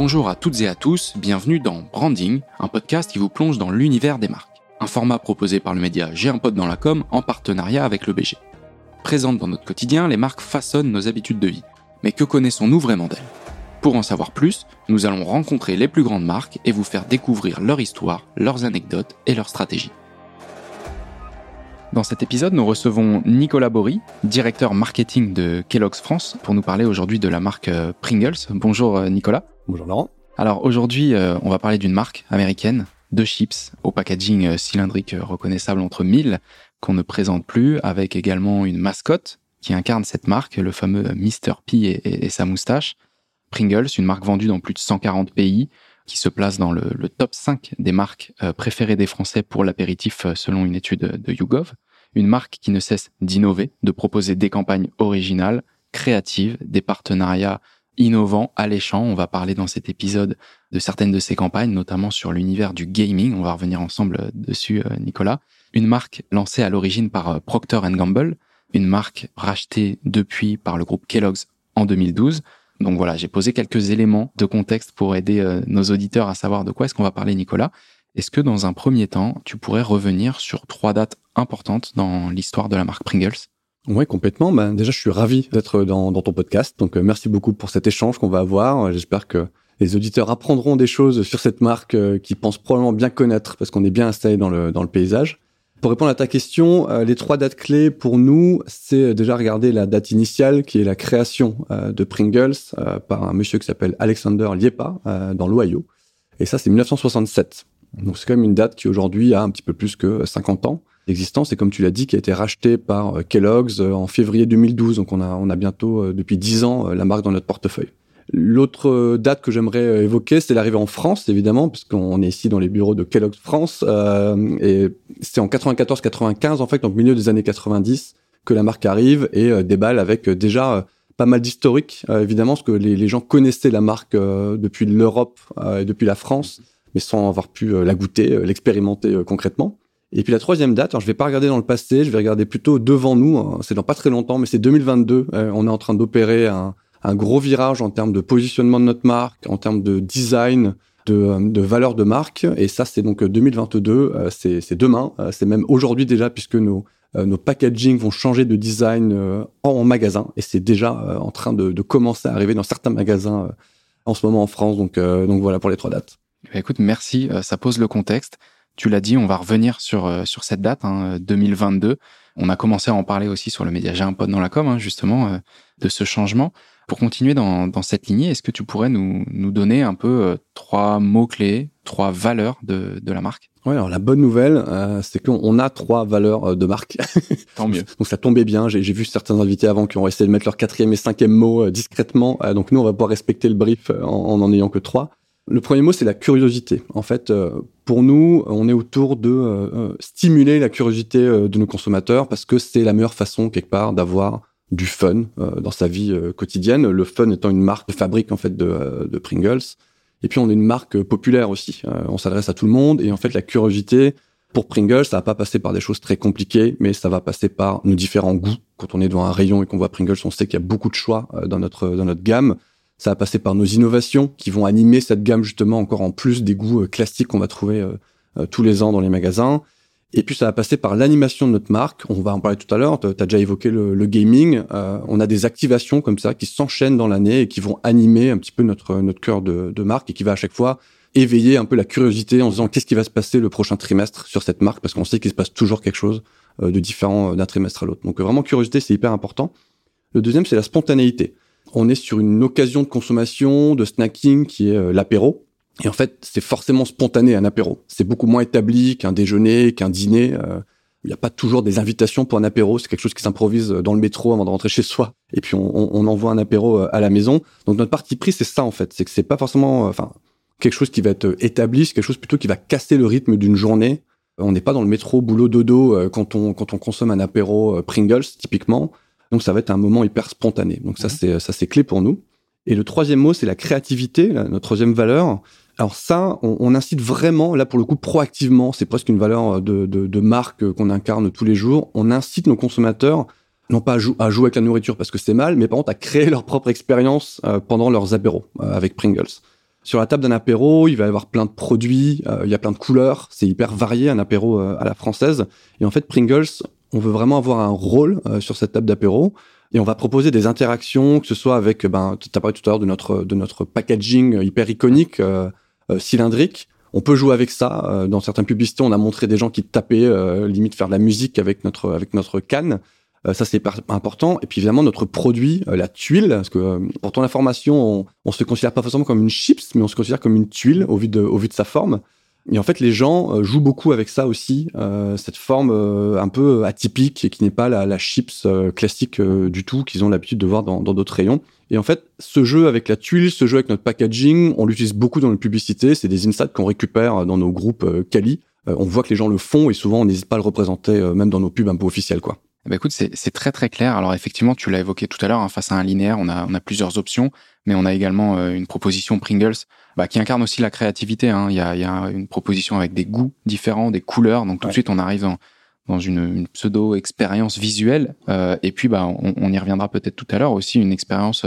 Bonjour à toutes et à tous, bienvenue dans Branding, un podcast qui vous plonge dans l'univers des marques. Un format proposé par le média J'ai un pote dans la com en partenariat avec le BG. Présentes dans notre quotidien, les marques façonnent nos habitudes de vie. Mais que connaissons-nous vraiment d'elles? Pour en savoir plus, nous allons rencontrer les plus grandes marques et vous faire découvrir leur histoire, leurs anecdotes et leurs stratégies. Dans cet épisode, nous recevons Nicolas Bory, directeur marketing de Kellogg's France, pour nous parler aujourd'hui de la marque euh, Pringles. Bonjour euh, Nicolas. Bonjour Laurent. Alors aujourd'hui, euh, on va parler d'une marque américaine de chips au packaging cylindrique reconnaissable entre mille qu'on ne présente plus, avec également une mascotte qui incarne cette marque, le fameux Mr. P et, sa moustache. Pringles, une marque vendue dans plus de 140 pays, qui se place dans le, top 5 des marques euh, préférées des Français pour l'apéritif euh, selon une étude de YouGov. Une marque qui ne cesse d'innover, de proposer des campagnes originales, créatives, des partenariats innovants, alléchants. On va parler dans cet épisode de certaines de ces campagnes, notamment sur l'univers du gaming. On va revenir ensemble euh, dessus, Nicolas. Une marque lancée à l'origine par Procter Gamble, une marque rachetée depuis par le groupe Kellogg's en 2012. Donc voilà, j'ai posé quelques éléments de contexte pour aider euh, nos auditeurs à savoir de quoi est-ce qu'on va parler, Nicolas. Est-ce que dans un premier temps, tu pourrais revenir sur trois dates importantes dans l'histoire de la marque Pringles? Oui, complètement. Ben, déjà, je suis ravi d'être dans, ton podcast. Donc, euh, merci beaucoup pour cet échange qu'on va avoir. J'espère que les auditeurs apprendront des choses sur cette marque euh, qu'ils pensent probablement bien connaître parce qu'on est bien installé dans le, dans le paysage. Pour répondre à ta question, euh, les trois dates clés pour nous, c'est déjà regarder la date initiale qui est la création euh, de Pringles par un monsieur qui s'appelle Alexander Liepa dans l'Ohio. Et ça, c'est 1967. Donc c'est quand même une date qui aujourd'hui a un petit peu plus que 50 ans d'existence et comme tu l'as dit, qui a été rachetée par Kellogg's en février 2012. Donc on a, on a bientôt depuis 10 ans la marque dans notre portefeuille. L'autre euh, date que j'aimerais euh, évoquer, c'est l'arrivée en France, évidemment, puisqu'on est ici dans les bureaux de Kellogg's France. Euh, et c'est en 94-95, en fait, donc milieu des années 90, que la marque arrive et déballe avec déjà pas mal d'historique, évidemment, parce que les, gens connaissaient la marque depuis l'Europe et depuis la France, mais sans avoir pu la goûter, l'expérimenter concrètement. Et puis la troisième date, alors je vais pas regarder dans le passé, je vais regarder plutôt devant nous. Hein, c'est dans pas très longtemps, mais c'est 2022. on est en train d'opérer un gros virage en termes de positionnement de notre marque, en termes de design, de, euh, de valeur de marque. Et ça, c'est donc 2022, euh, c'est demain, euh, c'est même aujourd'hui déjà, puisque nos, nos packaging vont changer de design en, magasin. Et c'est déjà en train de, commencer à arriver dans certains magasins en ce moment en France. Donc, donc voilà pour les trois dates. Bah, écoute, merci. ça pose le contexte. Tu l'as dit, on va revenir sur, sur cette date, hein, 2022. On a commencé à en parler aussi sur le média J'ai un pote dans la com, hein, justement, de ce changement. Pour continuer dans, cette lignée, est-ce que tu pourrais nous, nous donner un peu euh, trois mots-clés, trois valeurs de, de la marque? Ouais, alors la bonne nouvelle, euh, c'est qu'on a trois valeurs euh, de marque. Tant mieux. donc ça tombait bien. J'ai vu certains invités avant qui ont essayé de mettre leur quatrième et cinquième mot discrètement. donc nous, on va pouvoir respecter le brief en en, ayant que trois. Le premier mot, c'est la curiosité. En fait, pour nous, on est autour de stimuler la curiosité de nos consommateurs parce que c'est la meilleure façon quelque part d'avoir du fun euh, dans sa vie euh, quotidienne. Le fun étant une marque de fabrique en fait de, euh, de Pringles. Et puis on est une marque populaire aussi. on s'adresse à tout le monde et en fait la curiosité pour Pringles, ça va pas passer par des choses très compliquées, mais ça va passer par nos différents goûts. Quand on est devant un rayon et qu'on voit Pringles, on sait qu'il y a beaucoup de choix dans notre dans notre gamme. Ça va passer par nos innovations qui vont animer cette gamme justement encore en plus des goûts classiques qu'on va trouver tous les ans dans les magasins. Et puis ça va passer par l'animation de notre marque. On va en parler tout à l'heure. Tu as déjà évoqué le, gaming. Euh, on a des activations comme ça qui s'enchaînent dans l'année et qui vont animer un petit peu notre notre cœur de, de, marque et qui va à chaque fois éveiller un peu la curiosité en se disant qu'est-ce qui va se passer le prochain trimestre sur cette marque? Parce qu'on sait qu'il se passe toujours quelque chose euh, de différent euh, d'un trimestre à l'autre. Donc vraiment curiosité, c'est hyper important. Le deuxième, c'est la spontanéité. On est sur une occasion de consommation, de snacking qui est l'apéro. Et en fait, c'est forcément spontané un apéro. C'est beaucoup moins établi qu'un déjeuner, qu'un dîner. Euh, il n'y a pas toujours des invitations pour un apéro. C'est quelque chose qui s'improvise dans le métro avant de rentrer chez soi. Et puis on, envoie un apéro euh, à la maison. Donc notre parti pris, c'est ça en fait. C'est que c'est pas forcément, euh, enfin, quelque chose qui va être établi. C'est quelque chose plutôt qui va casser le rythme d'une journée. On n'est pas dans le métro boulot dodo quand on quand on consomme un apéro Pringles typiquement. Donc ça va être un moment hyper spontané. Donc ça mmh. c'est ça c'est clé pour nous. Et le troisième mot, c'est la créativité, notre troisième valeur. Alors ça, on, incite vraiment, là pour le coup, proactivement, c'est presque une valeur de, de, marque qu'on incarne tous les jours, on incite nos consommateurs, non pas à, jouer avec la nourriture parce que c'est mal, mais par contre à créer leur propre expérience euh, pendant leurs apéros euh, avec Pringles. Sur la table d'un apéro, il va y avoir plein de produits, euh, il y a plein de couleurs, c'est hyper varié un apéro euh, à la française. Et en fait, Pringles, on veut vraiment avoir un rôle euh, sur cette table d'apéro. Et on va proposer des interactions, que ce soit avec, ben, tu as parlé tout à l'heure de notre, de notre packaging hyper iconique, cylindrique. On peut jouer avec ça. Dans certaines publicités, on a montré des gens qui tapaient, limite faire de la musique avec notre, avec notre canne. Euh, ça, c'est important. Et puis évidemment, notre produit, euh, la tuile, parce que euh, pour ton information, on, on se considère pas forcément comme une chips, mais on se considère comme une tuile au vu de, au vu de sa forme. Et en fait, les gens jouent beaucoup avec ça aussi, cette forme un peu atypique et qui n'est pas la, chips classique du tout qu'ils ont l'habitude de voir dans d'autres rayons. Et en fait, ce jeu avec la tuile, ce jeu avec notre packaging, on l'utilise beaucoup dans nos publicités. C'est des insights qu'on récupère dans nos groupes Kali. on voit que les gens le font et souvent on n'hésite pas à le représenter même dans nos pubs un peu officielles, quoi. Bah écoute, c'est très très clair. Alors effectivement, tu l'as évoqué tout à l'heure, hein, face à un linéaire, on a, on a plusieurs options, mais on a également euh, une proposition Pringles bah, qui incarne aussi la créativité. Hein. Il, y a, il y a une proposition avec des goûts différents, des couleurs, donc tout de suite on arrive dans, dans une, une pseudo expérience visuelle. Euh, et puis bah on, on y reviendra peut-être tout à l'heure aussi une expérience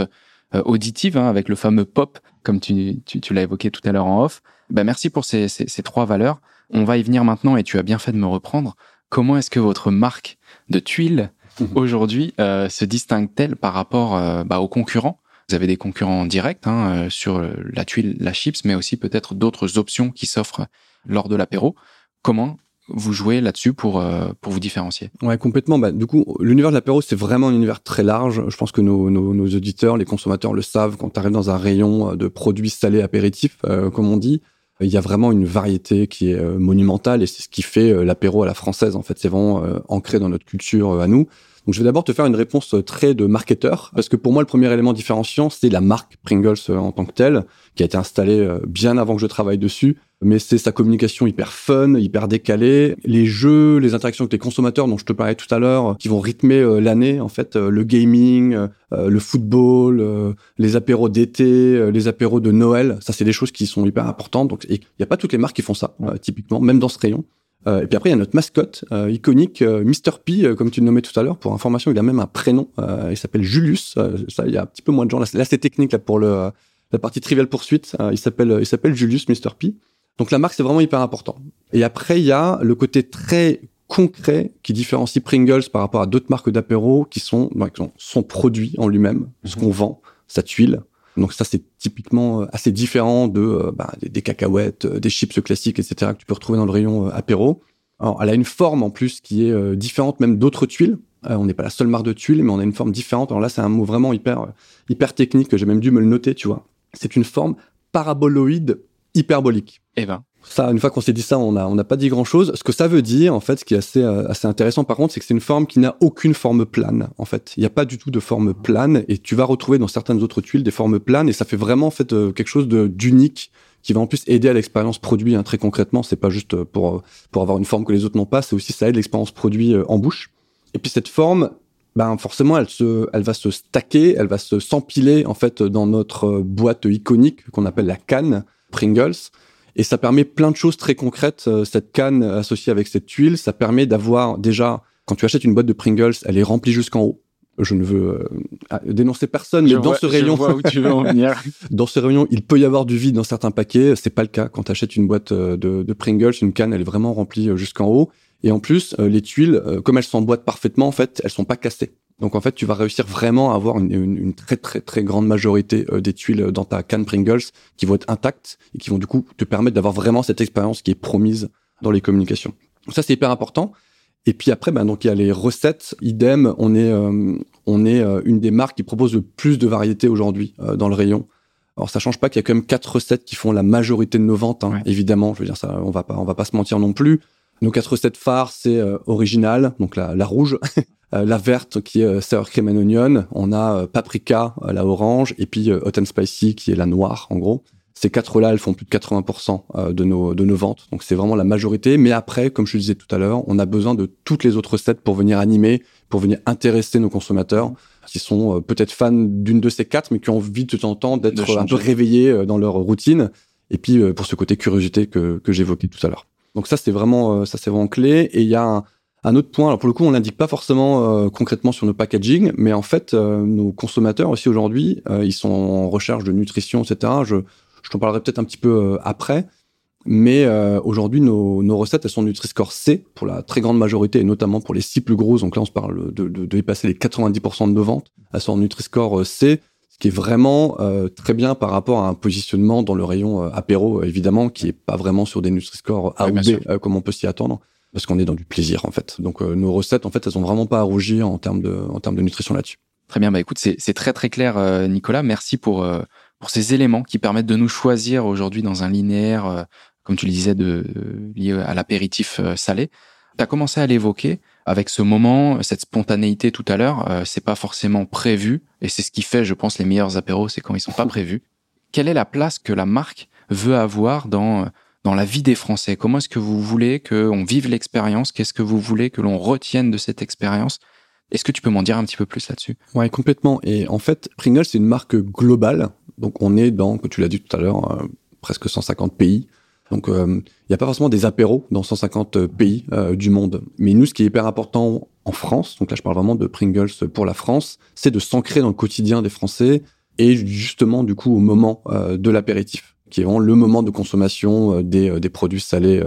euh, auditive hein, avec le fameux pop, comme tu, tu, tu l'as évoqué tout à l'heure en off. Bah, merci pour ces, ces, ces trois valeurs. On va y venir maintenant et tu as bien fait de me reprendre. Comment est-ce que votre marque de tuiles mhm. aujourd'hui euh, se distingue-t-elle par rapport euh, bah, aux concurrents? Vous avez des concurrents directs hein, euh, sur la tuile, la chips, mais aussi peut-être d'autres options qui s'offrent lors de l'apéro. Comment vous jouez là-dessus pour pour vous différencier? Ouais, complètement. Bah, du coup, l'univers de l'apéro, c'est vraiment un univers très large. Je pense que nos, nos, nos auditeurs, les consommateurs le savent. Quand tu arrives dans un rayon de produits salés apéritifs, comme on dit, il y a vraiment une variété qui est euh, monumentale et c'est ce qui fait euh, l'apéro à la française. En fait, c'est vraiment euh, ancré dans notre culture à nous. Donc, je vais d'abord te faire une réponse très de marketeur, parce que pour moi, le premier élément différenciant, c'est la marque Pringles en tant que telle, qui a été installée bien avant que je travaille dessus mais c'est sa communication hyper fun, hyper décalée. Les jeux, les interactions avec les consommateurs dont je te parlais tout à l'heure, qui vont rythmer euh, l'année, en fait, euh, le gaming, euh, le football, les apéros d'été, les apéros de Noël, ça c'est des choses qui sont hyper importantes. Donc il n'y a pas toutes les marques qui font ça, typiquement, même dans ce rayon. Et puis après, il y a notre mascotte iconique, Mr. P, comme tu le nommais tout à l'heure. Pour information, il a même un prénom. il s'appelle Julius. ça, il y a un petit peu moins de gens. Là, c'est technique là pour le la partie trivial poursuite. il s'appelle il s'appelle Julius Mr. P. Donc la marque, c'est vraiment hyper important. Et après, il y a le côté très concret qui différencie Pringles par rapport à d'autres marques d'apéro qui sont son produit en lui-même, ce qu'on vend, sa tuile. Donc ça, c'est typiquement euh, assez différent de euh, bah, des, cacahuètes, euh, des chips classiques, etc. que tu peux retrouver dans le rayon apéro. Alors, elle a une forme en plus qui est différente même d'autres tuiles. on n'est pas la seule marque de tuiles, mais on a une forme différente. Alors là, c'est un mot vraiment hyper hyper technique que j'ai même dû me le noter, tu vois. C'est une forme paraboloïde hyperbolique. Eh ben. Ça, une fois qu'on s'est dit ça, on n'a on pas dit grand chose. Ce que ça veut dire, en fait, ce qui est assez, euh, assez intéressant, par contre, c'est que c'est une forme qui n'a aucune forme plane, en fait. Il n'y a pas du tout de forme plane, et tu vas retrouver dans certaines autres tuiles des formes planes, et ça fait vraiment, en fait, euh, quelque chose d'unique qui va en plus aider à l'expérience produit hein, très concrètement. C'est pas juste pour pour avoir une forme que les autres n'ont pas, c'est aussi ça aide l'expérience produit euh, en bouche. Et puis cette forme, ben forcément, elle se, elle va se stacker, elle va se s'empiler en fait dans notre boîte iconique qu'on appelle la canne Pringles. Et ça permet plein de choses très concrètes. Euh, cette canne associée avec cette tuile, ça permet d'avoir déjà, quand tu achètes une boîte de Pringles, elle est remplie jusqu'en haut. Je ne veux euh, dénoncer personne, mais dans ce rayon, dans ce rayon, il peut y avoir du vide dans certains paquets. C'est pas le cas quand tu achètes une boîte euh, de, de, Pringles, une canne, elle est vraiment remplie jusqu'en haut. Et en plus, les tuiles, comme elles s'emboîtent parfaitement, en fait, elles sont pas cassées. Donc en fait, tu vas réussir vraiment à avoir une, une, très très très grande majorité euh, des tuiles dans ta canne Pringles qui vont être intactes et qui vont du coup te permettre d'avoir vraiment cette expérience qui est promise dans les communications. Donc ça c'est hyper important. Et puis après, ben, donc il y a les recettes. Idem, on est euh, on est euh, une des marques qui propose le plus de variétés aujourd'hui dans le rayon. Alors ça change pas qu'il y a quand même quatre recettes qui font la majorité de nos ventes, hein, évidemment. Je veux dire ça, on va pas on va pas se mentir non plus. Nos quatre recettes phares, c'est original, donc la, la rouge, la verte qui est euh, sour cream and onion, on a euh, paprika la orange et puis hot and spicy qui est la noire en gros. Ces quatre-là, elles font plus de 80% de nos de nos ventes, donc c'est vraiment la majorité. Mais après, comme je le disais tout à l'heure, on a besoin de toutes les autres recettes pour venir animer, pour venir intéresser nos consommateurs qui sont peut-être fans d'une de ces quatre, mais qui ont envie de temps en temps d'être un peu réveillés dans leur routine. Et puis pour ce côté curiosité que que j'évoquais tout à l'heure. Donc ça c'est vraiment ça c'est vraiment clé. Et il y a un, un autre point, alors pour le coup, on l'indique pas forcément euh, concrètement sur nos packaging, mais en fait, euh, nos consommateurs aussi aujourd'hui, euh, ils sont en recherche de nutrition, etc. Je, Je t'en parlerai peut-être un petit peu après. Mais aujourd'hui, nos, nos, recettes, elles sont Nutri-Score C pour la très grande majorité, et notamment pour les six plus grosses. Donc là, on se parle de, de, de dépasser les 90% de nos ventes. Elles sont en Nutri-Score C qui est vraiment euh, très bien par rapport à un positionnement dans le rayon euh, apéro, évidemment, qui est pas vraiment sur des Nutri-Score A ou B, euh, comme on peut s'y attendre, parce qu'on est dans du plaisir, en fait. Donc, nos recettes, en fait, elles ont vraiment pas à rougir en termes de, en termes de nutrition là-dessus. Très bien. Bah, écoute, c'est très, très clair, Nicolas. Merci pour, pour ces éléments qui permettent de nous choisir aujourd'hui dans un linéaire, comme tu le disais, de, lié à l'apéritif salé. Tu as commencé à l'évoquer avec ce moment, cette spontanéité tout à l'heure, euh, c'est pas forcément prévu et c'est ce qui fait, je pense, les meilleurs apéros, c'est quand ils sont pas prévus. Quelle est la place que la marque veut avoir dans dans la vie des Français Comment est-ce que vous voulez qu'on vive l'expérience? Qu'est-ce que vous voulez que l'on retienne de cette expérience? Est-ce que tu peux m'en dire un petit peu plus là-dessus? Ouais, complètement. Et en fait, Pringles, c'est une marque globale. Donc on est dans, comme tu l'as dit tout à l'heure, euh, presque 150 pays. Donc, il euh, n'y a pas forcément des apéros dans 150 euh, pays du monde. Mais nous, ce qui est hyper important en France, donc là, je parle vraiment de Pringles pour la France, c'est de s'ancrer dans le quotidien des Français et justement, du coup, au moment de l'apéritif, qui est vraiment le moment de consommation des, des produits salés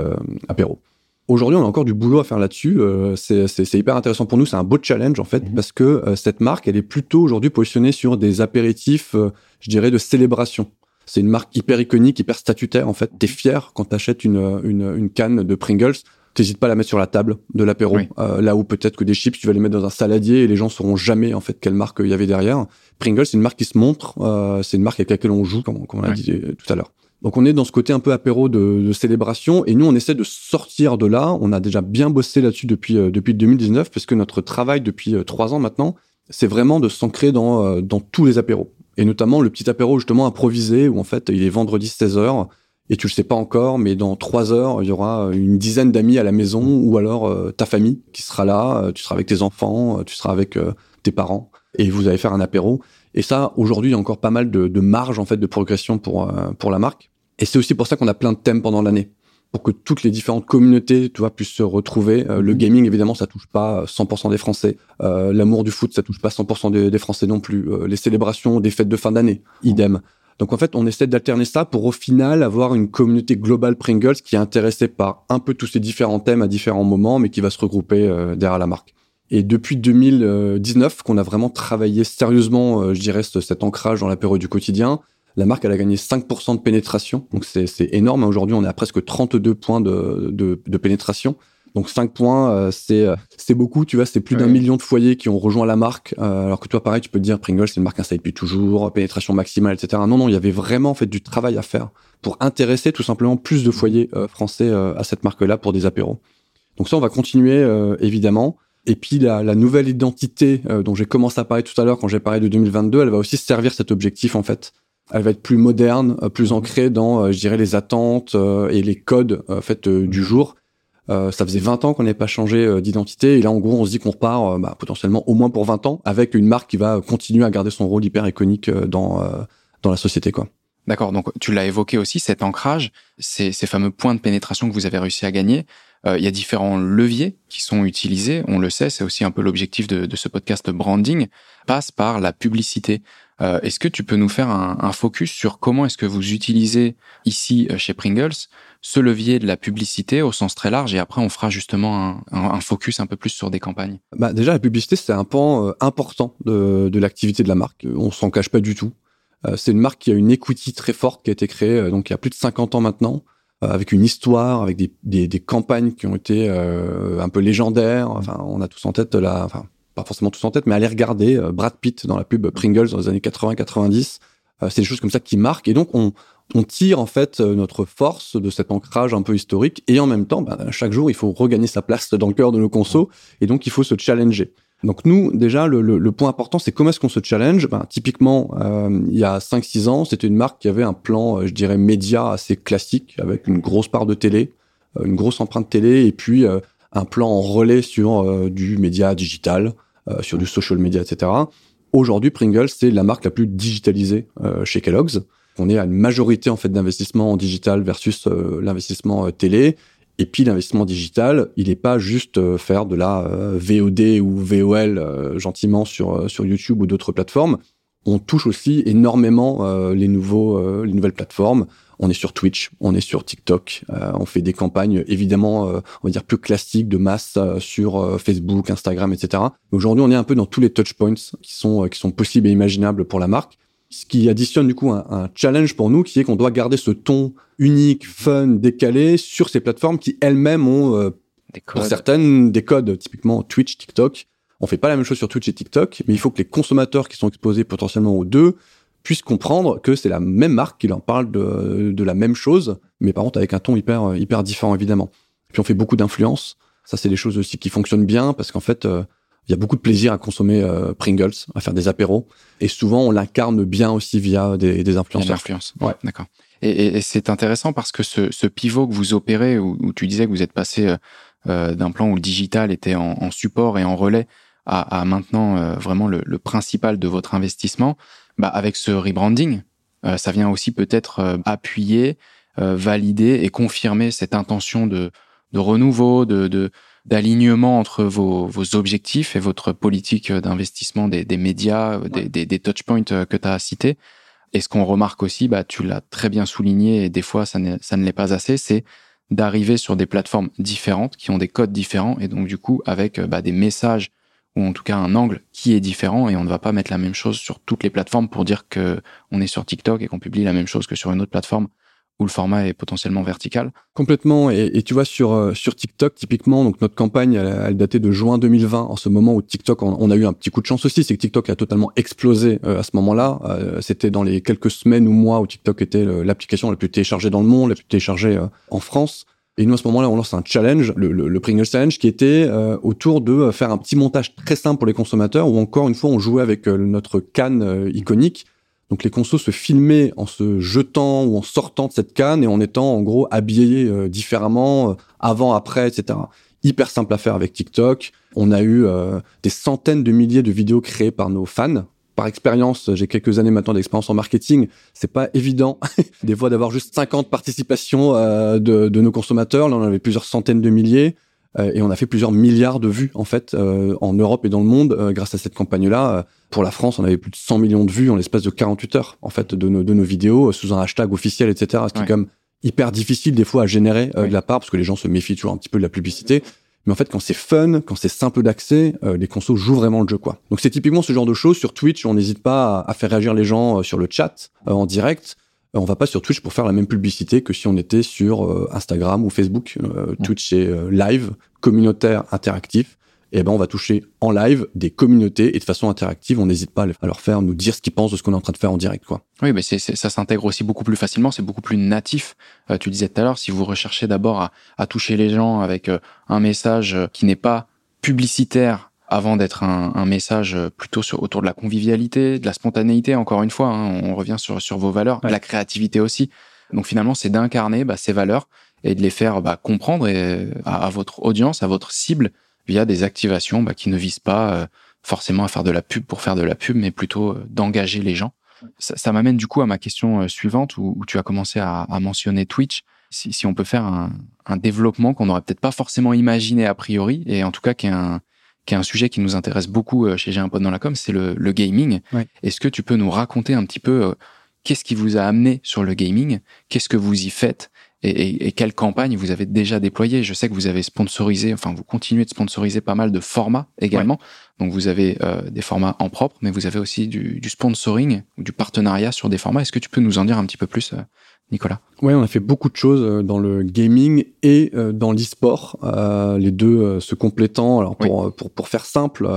apéros. Aujourd'hui, on a encore du boulot à faire là-dessus. c'est hyper intéressant pour nous. C'est un beau challenge en fait mmh parce que cette marque, elle est plutôt aujourd'hui positionnée sur des apéritifs, je dirais, de célébration. C'est une marque hyper iconique, hyper statutaire. En fait, t'es fier quand t'achètes une, une, une canne de Pringles. T'hésites pas à la mettre sur la table de l'apéro. Euh, là où peut-être que des chips, tu vas les mettre dans un saladier et les gens sauront jamais en fait quelle marque il y avait derrière. Pringles, c'est une marque qui se montre. Euh, c'est une marque avec laquelle on joue, comme, on l'a dit tout à l'heure. Donc on est dans ce côté un peu apéro de, de, célébration et nous on essaie de sortir de là. On a déjà bien bossé là-dessus depuis euh, depuis 2019 parce que notre travail depuis trois ans maintenant, c'est vraiment de s'ancrer dans dans tous les apéros et notamment le petit apéro justement improvisé où en fait il est vendredi 16h et tu le sais pas encore, mais dans trois heures, il y aura une dizaine d'amis à la maison ou alors euh, ta famille qui sera là, euh, tu seras avec tes enfants, euh, tu seras avec tes parents et vous allez faire un apéro. Et ça, aujourd'hui, il y a encore pas mal de, de marge en fait de progression pour pour la marque. Et c'est aussi pour ça qu'on a plein de thèmes pendant l'année pour que toutes les différentes communautés, tu vois, puissent se retrouver. Euh, le mhm. gaming, évidemment, ça touche pas 100% des Français. Euh, l'amour du foot, ça touche pas 100% des, Français non plus. Euh, les célébrations des fêtes de fin d'année, idem. Donc en fait, on essaie d'alterner ça pour au final avoir une communauté globale Pringles qui est intéressée par un peu tous ces différents thèmes à différents moments, mais qui va se regrouper derrière la marque. Et depuis 2019, qu'on a vraiment travaillé sérieusement, je dirais, cet ancrage dans l'apéro du quotidien, la marque, elle a gagné 5% de pénétration. Donc, c'est énorme. Aujourd'hui, on est à presque 32 points de pénétration. Donc 5 points, euh, c'est euh, c'est beaucoup, tu vois, c'est plus d'un million de foyers qui ont rejoint la marque. Euh, alors que toi, pareil, tu peux te dire Pringles, c'est une marque installée depuis toujours, pénétration maximale, etc. Non, non, il y avait vraiment fait du travail à faire pour intéresser tout simplement plus de foyers français à cette marque-là pour des apéros. Donc ça, on va continuer évidemment. Et puis la, la nouvelle identité dont j'ai commencé à parler tout à l'heure quand j'ai parlé de 2022, elle va aussi servir cet objectif en fait elle va être plus moderne, euh, plus ancrée dans, euh, je dirais, les attentes euh, et les codes en fait du jour. Ça faisait 20 ans qu'on n'avait pas changé d'identité et là en gros on se dit qu'on repart bah, potentiellement au moins pour 20 ans avec une marque qui va continuer à garder son rôle hyper iconique dans dans la société quoi. D'accord, donc tu l'as évoqué aussi, cet ancrage, ces, ces fameux points de pénétration que vous avez réussi à gagner. Il y a différents leviers qui sont utilisés, on le sait, c'est aussi un peu l'objectif de, de, ce podcast branding, passe par la publicité. Euh, est-ce que tu peux nous faire un, focus sur comment est-ce que vous utilisez ici euh, chez Pringles ce levier de la publicité au sens très large et après on fera justement un, focus un peu plus sur des campagnes? Bah Déjà la publicité c'est un pan euh, important de, l'activité de la marque, on s'en cache pas du tout. c'est une marque qui a une equity très forte qui a été créée donc il y a plus de 50 ans maintenant avec une histoire, avec des, des, campagnes qui ont été un peu légendaires. Enfin, on a tous en tête la, enfin, pas forcément tous en tête, mais allez regarder euh, Brad Pitt dans la pub Pringles dans les années 80-90. Euh, c'est des choses comme ça qui marquent. Et donc, on, on tire en fait euh, notre force de cet ancrage un peu historique. Et en même temps, ben, chaque jour, il faut regagner sa place dans le cœur de nos consos. Et donc, il faut se challenger. Donc nous, déjà, le, le, point important, c'est comment est-ce qu'on se challenge? Ben, Typiquement, il y a 5-6 ans, c'était une marque qui avait un plan, je dirais, média assez classique, avec une grosse part de télé, une grosse empreinte télé, et puis un plan en relais sur du média digital, sur du social media, etc. Aujourd'hui, Pringles, c'est la marque la plus digitalisée euh, chez Kellogg's. On est à une majorité en fait d'investissement en digital versus euh, l'investissement télé. Et puis l'investissement digital, il n'est pas juste faire de la VOD ou VOL gentiment sur sur YouTube ou d'autres plateformes. on touche aussi énormément les nouveaux, les nouvelles plateformes. On est sur Twitch, on est sur TikTok, on fait des campagnes évidemment, on va dire plus classiques de masse sur Facebook, Instagram, etc. Aujourd'hui, on est un peu dans tous les touchpoints qui sont qui sont possibles et imaginables pour la marque ce qui additionne du coup un, challenge pour nous qui est qu'on doit garder ce ton unique, fun, décalé sur ces plateformes qui elles-mêmes ont euh, pour certaines des codes, typiquement Twitch, TikTok. On fait pas la même chose sur Twitch et TikTok, mais il faut que les consommateurs qui sont exposés potentiellement aux deux puissent comprendre que c'est la même marque qui leur parle de, de, la même chose, mais par contre avec un ton hyper hyper différent évidemment. Puis on fait beaucoup d'influence. Ça c'est des choses aussi qui fonctionnent bien parce qu'en fait euh, il y a beaucoup de plaisir à consommer euh, Pringles, à faire des apéros. Et souvent, on l'incarne bien aussi via des, des influenceurs. L'influence. Ouais, d'accord. Et, et, c'est intéressant parce que ce, ce, pivot que vous opérez, où, où, tu disais que vous êtes passé euh, euh d'un plan où le digital était en, en, support et en relais à, à maintenant euh, vraiment le, le, principal de votre investissement, bah avec ce rebranding, euh, ça vient aussi peut-être appuyer, valider et confirmer cette intention de, de renouveau, de, de d'alignement entre vos, vos, objectifs et votre politique d'investissement des, des, médias, des, des, des touchpoints euh, que tu as cités. Et ce qu'on remarque aussi, bah, tu l'as très bien souligné, et des fois ça, ça ne l'est pas assez, c'est d'arriver sur des plateformes différentes, qui ont des codes différents, et donc du coup avec euh, bah, des messages ou en tout cas un angle qui est différent, et on ne va pas mettre la même chose sur toutes les plateformes pour dire que on est sur TikTok et qu'on publie la même chose que sur une autre plateforme où le format est potentiellement vertical. Complètement. Et, tu vois, sur, euh, sur TikTok, typiquement, donc notre campagne, elle, elle, datait de juin 2020, en ce moment où TikTok, on, a eu un petit coup de chance aussi, c'est que TikTok a totalement explosé euh, à ce moment-là. Euh, C'était dans les quelques semaines ou mois où TikTok était l'application la plus téléchargée dans le monde, la plus téléchargée en France. Et nous, à ce moment-là, on lance un challenge, le, le, le Pringles Challenge, qui était autour de faire un petit montage très simple pour les consommateurs, où encore une fois, on jouait avec notre canne iconique donc les consos se filmaient en se jetant ou en sortant de cette canne et en étant en gros habillés euh, différemment, euh, avant, après, etc. Hyper simple à faire avec TikTok. On a eu euh, des centaines de milliers de vidéos créées par nos fans. Par expérience, j'ai quelques années maintenant d'expérience en marketing. C'est pas évident des fois d'avoir juste 50 participations de, de, nos consommateurs. Là, on avait plusieurs centaines de milliers. Euh, et on a fait plusieurs milliards de vues en fait euh, en Europe et dans le monde euh, grâce à cette campagne-là. pour la France, on avait plus de 100 millions de vues en l'espace de 48 heures en fait de nos, de nos vidéos sous un hashtag officiel, etc. Ce qui est comme hyper difficile des fois à générer de la part parce que les gens se méfient toujours un petit peu de la publicité. Mais en fait, quand c'est fun, quand c'est simple d'accès, les consos jouent vraiment le jeu, quoi. Donc c'est typiquement ce genre de choses sur Twitch. On n'hésite pas à, faire réagir les gens sur le chat en direct. Euh, on va pas sur Twitch pour faire la même publicité que si on était sur euh, Instagram ou Facebook. Euh, Twitch c'est live, communautaire, interactif. Et ben on va toucher en live des communautés et de façon interactive, on n'hésite pas à leur faire nous dire ce qu'ils pensent de ce qu'on est en train de faire en direct, quoi. Oui, mais c'est, ça s'intègre aussi beaucoup plus facilement, c'est beaucoup plus natif. tu disais tout à l'heure, si vous recherchez d'abord à, à toucher les gens avec un message qui n'est pas publicitaire avant d'être un, un, message plutôt sur, autour de la convivialité, de la spontanéité, encore une fois, hein, on revient sur, sur vos valeurs, de la créativité aussi. Donc finalement, c'est d'incarner bah, ces valeurs et de les faire bah, comprendre et, à, votre audience, à votre cible, via des activations bah, qui ne visent pas euh, forcément à faire de la pub pour faire de la pub, mais plutôt euh, d'engager les gens. Ça, ça m'amène du coup à ma question euh, suivante, où, où, tu as commencé à, à mentionner Twitch. Si, si, on peut faire un, un développement qu'on n'aurait peut-être pas forcément imaginé a priori, et en tout cas qui est un, qui est un sujet qui nous intéresse beaucoup chez J'ai un pote dans la com, c'est le, le, gaming. Est-ce que tu peux nous raconter un petit peu euh, qu'est-ce qui vous a amené sur le gaming? Qu'est-ce que vous y faites? Et, et, et, quelle campagne vous avez déjà déployé Je sais que vous avez sponsorisé, enfin vous continuez de sponsoriser pas mal de formats également. Donc vous avez euh, des formats en propre, mais vous avez aussi du, du, sponsoring ou du partenariat sur des formats. Est-ce que tu peux nous en dire un petit peu plus Nicolas? Ouais, on a fait beaucoup de choses euh, dans le gaming et euh, dans l'e-sport, euh, les deux se complétant. Alors pour, pour, pour faire simple,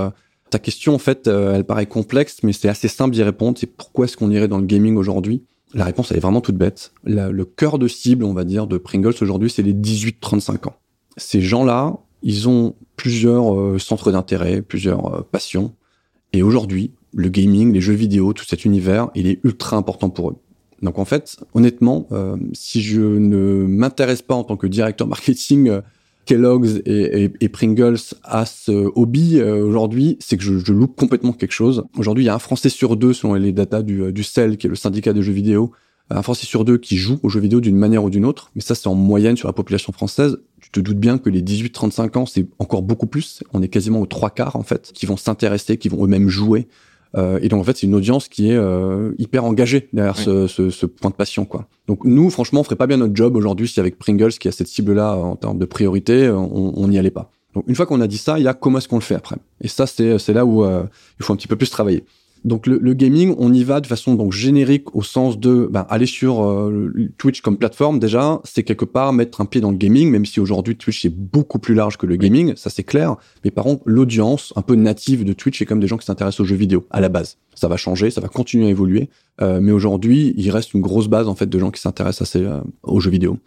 ta question en fait, elle paraît complexe, mais c'est assez simple d'y répondre. C'est pourquoi est-ce qu'on irait dans le gaming aujourd'hui? La réponse elle est vraiment toute bête. le cœur de cible, on va dire, de Pringles aujourd'hui, c'est les 18-35 ans. Ces gens-là, ils ont plusieurs centres d'intérêt, plusieurs passions, et aujourd'hui, le gaming, les jeux vidéo, tout cet univers, il est ultra important pour eux. Donc en fait, honnêtement, euh, si je ne m'intéresse pas en tant que directeur marketing euh, Kellogg's et, Pringles à ce hobby euh, aujourd'hui, c'est que je, je, loupe complètement quelque chose. Aujourd'hui, il y a un Français sur deux, selon les datas du, du CEL, qui est le syndicat des jeux vidéo, un Français sur deux qui joue aux jeux vidéo d'une manière ou d'une autre. Mais ça, c'est en moyenne sur la population française. Tu te doutes bien que les 18-35 ans, c'est encore beaucoup plus. On est quasiment aux trois quarts, en fait, qui vont s'intéresser, qui vont eux-mêmes jouer Euh, et donc en fait, c'est une audience qui est euh, hyper engagée derrière ce, ce, ce, point de passion, quoi. Donc nous, franchement, on ferait pas bien notre job aujourd'hui si avec Pringles, qui a cette cible-là en termes de priorité, on n'y allait pas. Donc une fois qu'on a dit ça, il y a comment est-ce qu'on le fait après? Et ça, c'est c'est là où il faut un petit peu plus travailler. Donc le, le, gaming, on y va de façon donc générique au sens de ben, aller sur euh, Twitch comme plateforme. Déjà, c'est quelque part mettre un pied dans le gaming, même si aujourd'hui Twitch c'est beaucoup plus large que le gaming, ça c'est clair. Mais par contre, l'audience un peu native de Twitch, c'est comme des gens qui s'intéressent aux jeux vidéo à la base. Ça va changer, ça va continuer à évoluer, euh, mais aujourd'hui, il reste une grosse base en fait de gens qui s'intéressent assez euh, aux jeux vidéo.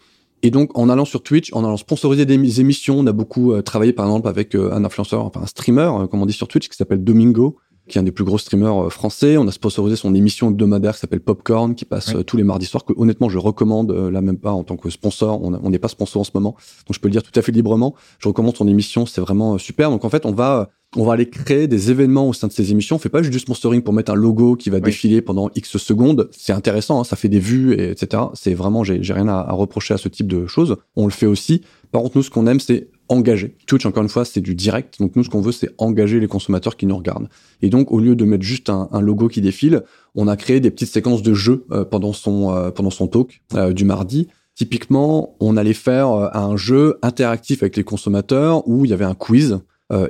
Et donc, en allant sur Twitch, en allant sponsoriser des émissions, on a beaucoup travaillé, par exemple, avec un influenceur, enfin un streamer, comme on dit sur Twitch, qui s'appelle Domingo, qui est un des plus gros streamers euh, français. On a sponsorisé son émission hebdomadaire qui s'appelle Popcorn, qui passe euh, tous les mardis soirs, que honnêtement je recommande, euh, là même pas en tant que sponsor, on n'est pas sponsor en ce moment, donc je peux le dire tout à fait librement. Je recommande son émission, c'est vraiment super. Donc en fait, on va on va aller créer des événements au sein de ces émissions. On fait pas juste du sponsoring pour mettre un logo qui va défiler pendant X secondes. C'est intéressant, hein, ça fait des vues, et etc. C'est vraiment, j'ai rien à, à, reprocher à ce type de choses. On le fait aussi. Par contre, nous, ce qu'on aime, c'est engager. Twitch, encore une fois, c'est du direct. Donc nous, ce qu'on veut, c'est engager les consommateurs qui nous regardent. Et donc, au lieu de mettre juste un, logo qui défile, on a créé des petites séquences de jeux euh, pendant son euh, pendant son talk euh, du mardi. Typiquement, on allait faire un jeu interactif avec les consommateurs où il y avait un quiz.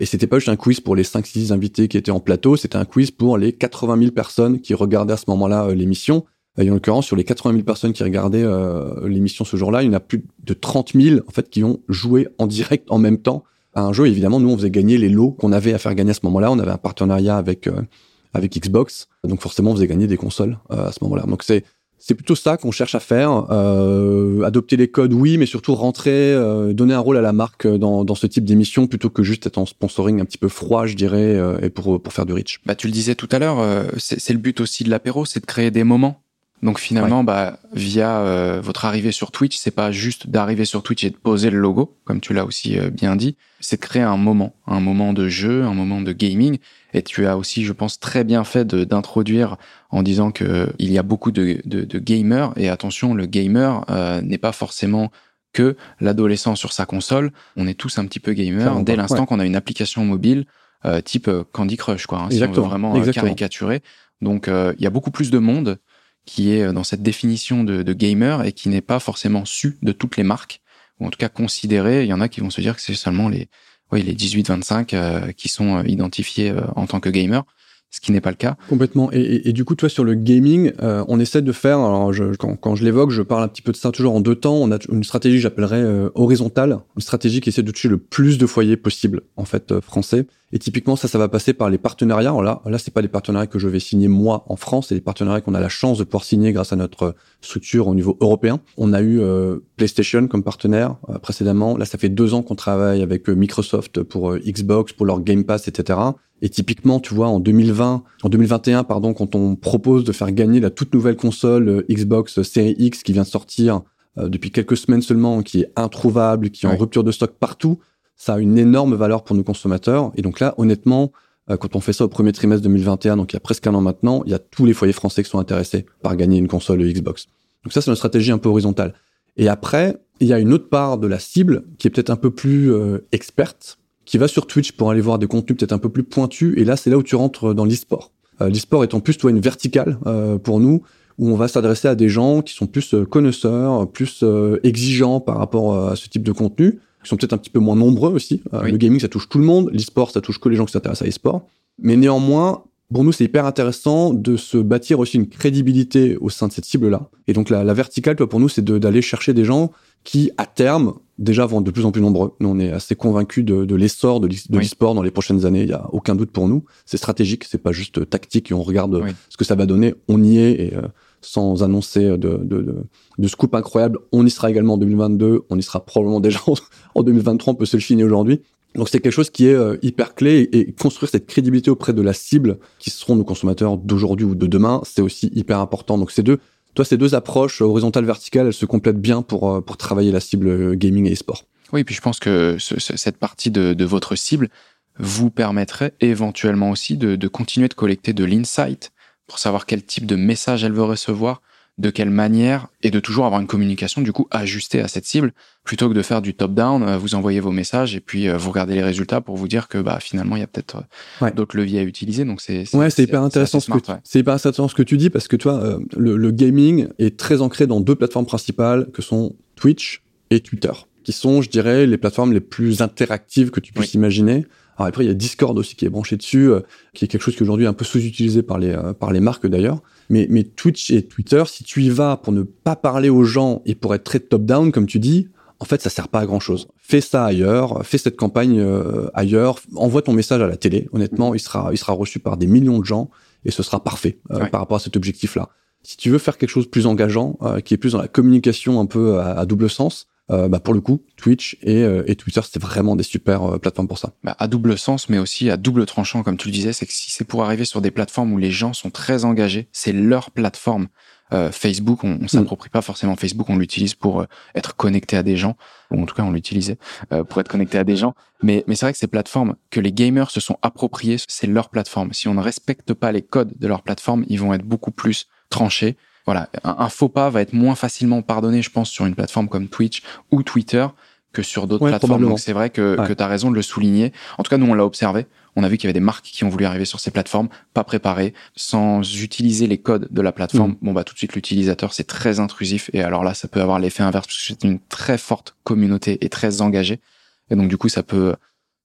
et c'était pas juste un quiz pour les 5-6 invités qui étaient en plateau, c'était un quiz pour les 80 000 personnes qui regardaient à ce moment-là l'émission. Et en l'occurrence, sur les 80 000 personnes qui regardaient euh, l'émission ce jour-là, il y en a plus de 30 000 en fait qui ont joué en direct en même temps à un jeu. évidemment, nous, on faisait gagner les lots qu'on avait à faire gagner à ce moment-là. On avait un partenariat avec euh, avec Xbox, donc forcément, on faisait gagner des consoles euh, à ce moment-là. Donc c'est c'est plutôt ça qu'on cherche à faire. adopter les codes, oui, mais surtout rentrer, donner un rôle à la marque dans, dans ce type d'émission plutôt que juste être en sponsoring un petit peu froid, je dirais, et pour, pour faire du reach. Bah, tu le disais tout à l'heure, c'est le but aussi de l'apéro, c'est de créer des moments donc finalement, bah, via euh, votre arrivée sur Twitch, c'est pas juste d'arriver sur Twitch et de poser le logo, comme tu l'as aussi euh, bien dit, c'est de créer un moment, un moment de jeu, un moment de gaming. Et tu as aussi, je pense, très bien fait d'introduire en disant que il y a beaucoup de, de, de gamers. Et attention, le gamer euh, n'est pas forcément que l'adolescent sur sa console. On est tous un petit peu gamer dès l'instant qu'on a une application mobile type Candy Crush, quoi. Hein, si on veut vraiment caricaturer. Donc il y a beaucoup plus de monde qui est dans cette définition de, de gamer et qui n'est pas forcément su de toutes les marques, ou en tout cas considéré. Il y en a qui vont se dire que c'est seulement les, oui, les 18-25 euh, qui sont euh, identifiés euh, en tant que gamer ce qui n'est pas le cas. Complètement. Et, et, du coup, toi, sur le gaming, euh, on essaie de faire, alors je, quand, quand, je l'évoque, je parle un petit peu de ça toujours en deux temps. On a une stratégie j'appellerais euh, horizontale, une stratégie qui essaie de toucher le plus de foyers possible, en fait, euh, français. Et typiquement, ça, ça va passer par les partenariats. Alors là, là, c'est pas les partenariats que je vais signer moi en France, c'est les partenariats qu'on a la chance de pouvoir signer grâce à notre structure au niveau européen. On a eu PlayStation comme partenaire précédemment. Là, ça fait deux ans qu'on travaille avec Microsoft pour Xbox, pour leur Game Pass, etc. Et typiquement, tu vois, en 2020, en 2021, pardon, quand on propose de faire gagner la toute nouvelle console euh, Xbox Series X qui vient de sortir euh, depuis quelques semaines seulement, qui est introuvable, qui est en rupture de stock partout, ça a une énorme valeur pour nos consommateurs. Et donc là, honnêtement, euh, quand on fait ça au premier trimestre 2021, donc il y a presque un an maintenant, il y a tous les foyers français qui sont intéressés par gagner une console Xbox. Donc ça, c'est une stratégie un peu horizontale. Et après, il y a une autre part de la cible qui est peut-être un peu plus experte, qui va sur Twitch pour aller voir des contenus peut-être un peu plus pointus. Et là, c'est là où tu rentres dans l'e-sport. Euh, l'e-sport étant plus toi une verticale euh, pour nous, où on va s'adresser à des gens qui sont plus euh, connaisseurs, plus exigeants par rapport à ce type de contenu, qui sont peut-être un petit peu moins nombreux aussi. Le gaming, ça touche tout le monde. L'e-sport, ça touche que les gens qui s'intéressent à l'e-sport. Mais néanmoins, pour nous, c'est hyper intéressant de se bâtir aussi une crédibilité au sein de cette cible-là. Et donc, la, la verticale, toi, pour nous, c'est d'aller chercher des gens qui, à terme, déjà vont de plus en plus nombreux. Nous, on est assez convaincus de, de l'essor de l'e-sport dans les prochaines années. Il y a aucun doute pour nous. C'est stratégique, c'est pas juste tactique et on regarde ce que ça va donner. On y est et euh, sans annoncer de, de, de, de, scoop incroyable, on y sera également en 2022. On y sera probablement déjà en 2023. On peut se le finir aujourd'hui. Donc c'est quelque chose qui est euh, hyper clé et, construire cette crédibilité auprès de la cible qui seront nos consommateurs d'aujourd'hui ou de demain, c'est aussi hyper important. Donc c'est deux toi, ces deux approches horizontales, verticales, elles se complètent bien pour, euh, pour travailler la cible euh, gaming et e-sport. Oui, puis je pense que cette partie de, de, votre cible vous permettrait éventuellement aussi de, de continuer de collecter de l'insight pour savoir quel type de message elle veut recevoir, de quelle manière et de toujours avoir une communication du coup ajustée à cette cible. Plutôt que de faire du top down euh, vous envoyez vos messages et puis euh, vous regardez les résultats pour vous dire que bah finalement il y a peut-être euh, d'autres leviers à utiliser. Donc c'est ouais c'est hyper intéressant ce que c'est hyper intéressant ce que tu dis parce que toi le, le, gaming est très ancré dans deux plateformes principales que sont Twitch et Twitter qui sont je dirais les plateformes les plus interactives que tu puisses imaginer alors après, il y a Discord aussi qui est branché dessus, qui est quelque chose qui aujourd'hui est un peu sous-utilisé par les par les marques d'ailleurs. Mais, mais Twitch et Twitter, si tu y vas pour ne pas parler aux gens et pour être très top-down, comme tu dis, en fait, ça sert pas à grand chose. Fais ça ailleurs, fais cette campagne euh, ailleurs, envoie ton message à la télé. Honnêtement, il sera, il sera reçu par des millions de gens et ce sera parfait euh, par rapport à cet objectif-là. Si tu veux faire quelque chose de plus engageant, euh, qui est plus dans la communication un peu à double sens, euh, bah pour le coup, Twitch et, euh, et Twitter, c'était vraiment des super euh, plateformes pour ça. Bah, à double sens, mais aussi à double tranchant, comme tu le disais, c'est que si c'est pour arriver sur des plateformes où les gens sont très engagés, c'est leur plateforme. Facebook, on, on s'approprie pas forcément Facebook, on l'utilise pour être connecté à des gens, ou en tout cas on l'utilisait pour être connecté à des gens. Mais, mais c'est vrai que ces plateformes que les gamers se sont appropriées, c'est leur plateforme. Si on ne respecte pas les codes de leur plateforme, ils vont être beaucoup plus tranchés voilà, un, faux pas va être moins facilement pardonné, je pense, sur une plateforme comme Twitch ou Twitter que sur d'autres plateformes. Donc c'est vrai que, que tu as raison de le souligner. En tout cas, nous, on l'a observé. On a vu qu'il y avait des marques qui ont voulu arriver sur ces plateformes, pas préparées, sans utiliser les codes de la plateforme. Mm. Bon, bah tout de suite, l'utilisateur, c'est très intrusif. Et alors là, ça peut avoir l'effet inverse, parce que c'est une très forte communauté et très engagée. Et donc, du coup, ça peut...